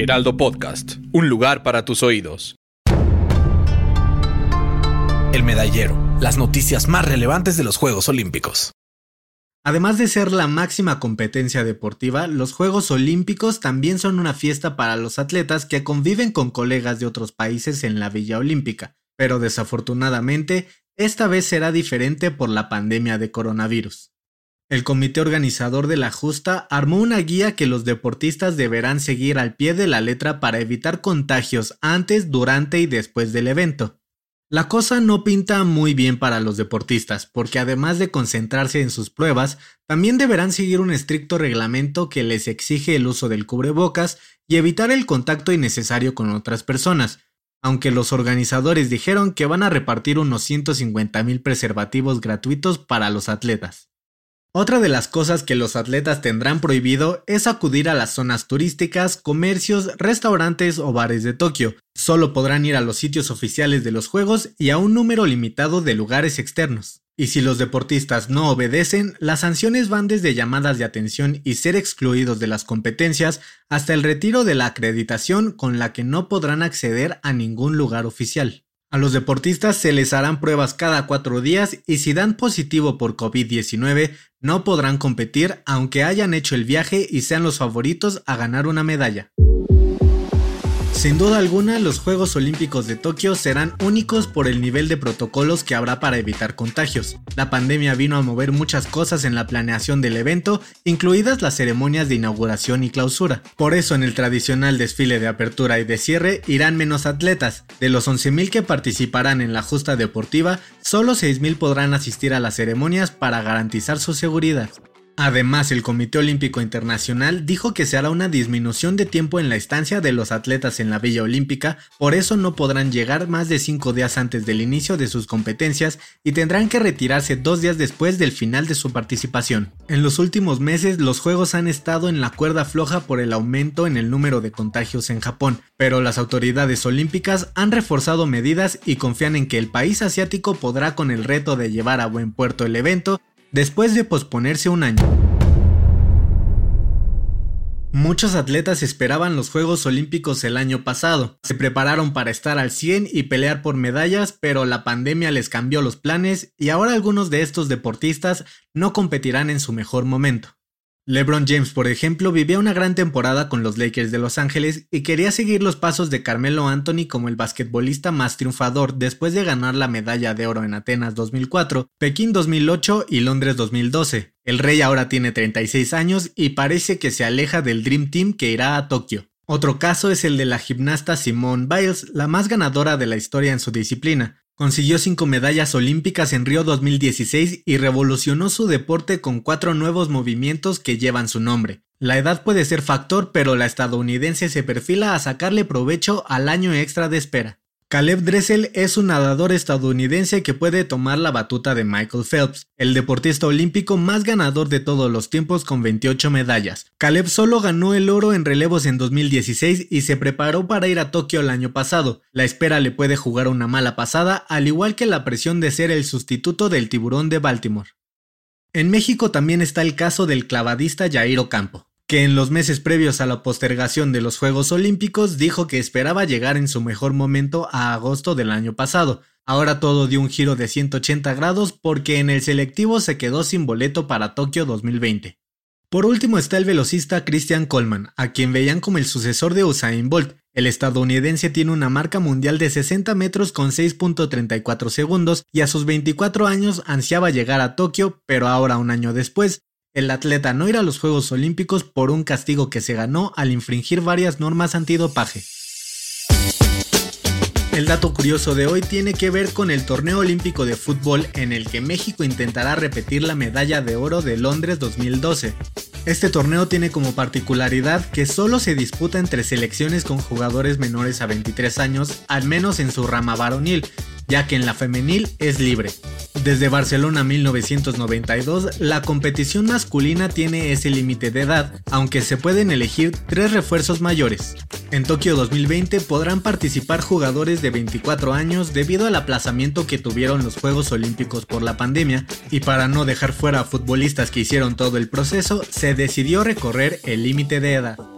Heraldo Podcast, un lugar para tus oídos. El medallero, las noticias más relevantes de los Juegos Olímpicos. Además de ser la máxima competencia deportiva, los Juegos Olímpicos también son una fiesta para los atletas que conviven con colegas de otros países en la Villa Olímpica, pero desafortunadamente esta vez será diferente por la pandemia de coronavirus. El comité organizador de la justa armó una guía que los deportistas deberán seguir al pie de la letra para evitar contagios antes, durante y después del evento. La cosa no pinta muy bien para los deportistas, porque además de concentrarse en sus pruebas, también deberán seguir un estricto reglamento que les exige el uso del cubrebocas y evitar el contacto innecesario con otras personas, aunque los organizadores dijeron que van a repartir unos 150 mil preservativos gratuitos para los atletas. Otra de las cosas que los atletas tendrán prohibido es acudir a las zonas turísticas, comercios, restaurantes o bares de Tokio. Solo podrán ir a los sitios oficiales de los Juegos y a un número limitado de lugares externos. Y si los deportistas no obedecen, las sanciones van desde llamadas de atención y ser excluidos de las competencias hasta el retiro de la acreditación con la que no podrán acceder a ningún lugar oficial. A los deportistas se les harán pruebas cada cuatro días y si dan positivo por COVID-19 no podrán competir aunque hayan hecho el viaje y sean los favoritos a ganar una medalla. Sin duda alguna, los Juegos Olímpicos de Tokio serán únicos por el nivel de protocolos que habrá para evitar contagios. La pandemia vino a mover muchas cosas en la planeación del evento, incluidas las ceremonias de inauguración y clausura. Por eso en el tradicional desfile de apertura y de cierre irán menos atletas. De los 11.000 que participarán en la justa deportiva, solo 6.000 podrán asistir a las ceremonias para garantizar su seguridad. Además, el Comité Olímpico Internacional dijo que se hará una disminución de tiempo en la estancia de los atletas en la Villa Olímpica, por eso no podrán llegar más de cinco días antes del inicio de sus competencias y tendrán que retirarse dos días después del final de su participación. En los últimos meses, los Juegos han estado en la cuerda floja por el aumento en el número de contagios en Japón, pero las autoridades olímpicas han reforzado medidas y confían en que el país asiático podrá con el reto de llevar a buen puerto el evento después de posponerse un año. Muchos atletas esperaban los Juegos Olímpicos el año pasado, se prepararon para estar al 100 y pelear por medallas, pero la pandemia les cambió los planes y ahora algunos de estos deportistas no competirán en su mejor momento. LeBron James, por ejemplo, vivía una gran temporada con los Lakers de Los Ángeles y quería seguir los pasos de Carmelo Anthony como el basquetbolista más triunfador después de ganar la medalla de oro en Atenas 2004, Pekín 2008 y Londres 2012. El rey ahora tiene 36 años y parece que se aleja del Dream Team que irá a Tokio. Otro caso es el de la gimnasta Simone Biles, la más ganadora de la historia en su disciplina. Consiguió cinco medallas olímpicas en Río 2016 y revolucionó su deporte con cuatro nuevos movimientos que llevan su nombre. La edad puede ser factor, pero la estadounidense se perfila a sacarle provecho al año extra de espera. Caleb Dressel es un nadador estadounidense que puede tomar la batuta de Michael Phelps, el deportista olímpico más ganador de todos los tiempos con 28 medallas. Caleb solo ganó el oro en relevos en 2016 y se preparó para ir a Tokio el año pasado. La espera le puede jugar una mala pasada, al igual que la presión de ser el sustituto del tiburón de Baltimore. En México también está el caso del clavadista Jair Ocampo que en los meses previos a la postergación de los Juegos Olímpicos dijo que esperaba llegar en su mejor momento a agosto del año pasado. Ahora todo dio un giro de 180 grados porque en el selectivo se quedó sin boleto para Tokio 2020. Por último está el velocista Christian Coleman, a quien veían como el sucesor de Usain Bolt. El estadounidense tiene una marca mundial de 60 metros con 6.34 segundos y a sus 24 años ansiaba llegar a Tokio, pero ahora un año después el atleta no irá a los Juegos Olímpicos por un castigo que se ganó al infringir varias normas antidopaje. El dato curioso de hoy tiene que ver con el torneo olímpico de fútbol en el que México intentará repetir la medalla de oro de Londres 2012. Este torneo tiene como particularidad que solo se disputa entre selecciones con jugadores menores a 23 años, al menos en su rama varonil, ya que en la femenil es libre. Desde Barcelona 1992, la competición masculina tiene ese límite de edad, aunque se pueden elegir tres refuerzos mayores. En Tokio 2020 podrán participar jugadores de 24 años debido al aplazamiento que tuvieron los Juegos Olímpicos por la pandemia, y para no dejar fuera a futbolistas que hicieron todo el proceso, se decidió recorrer el límite de edad.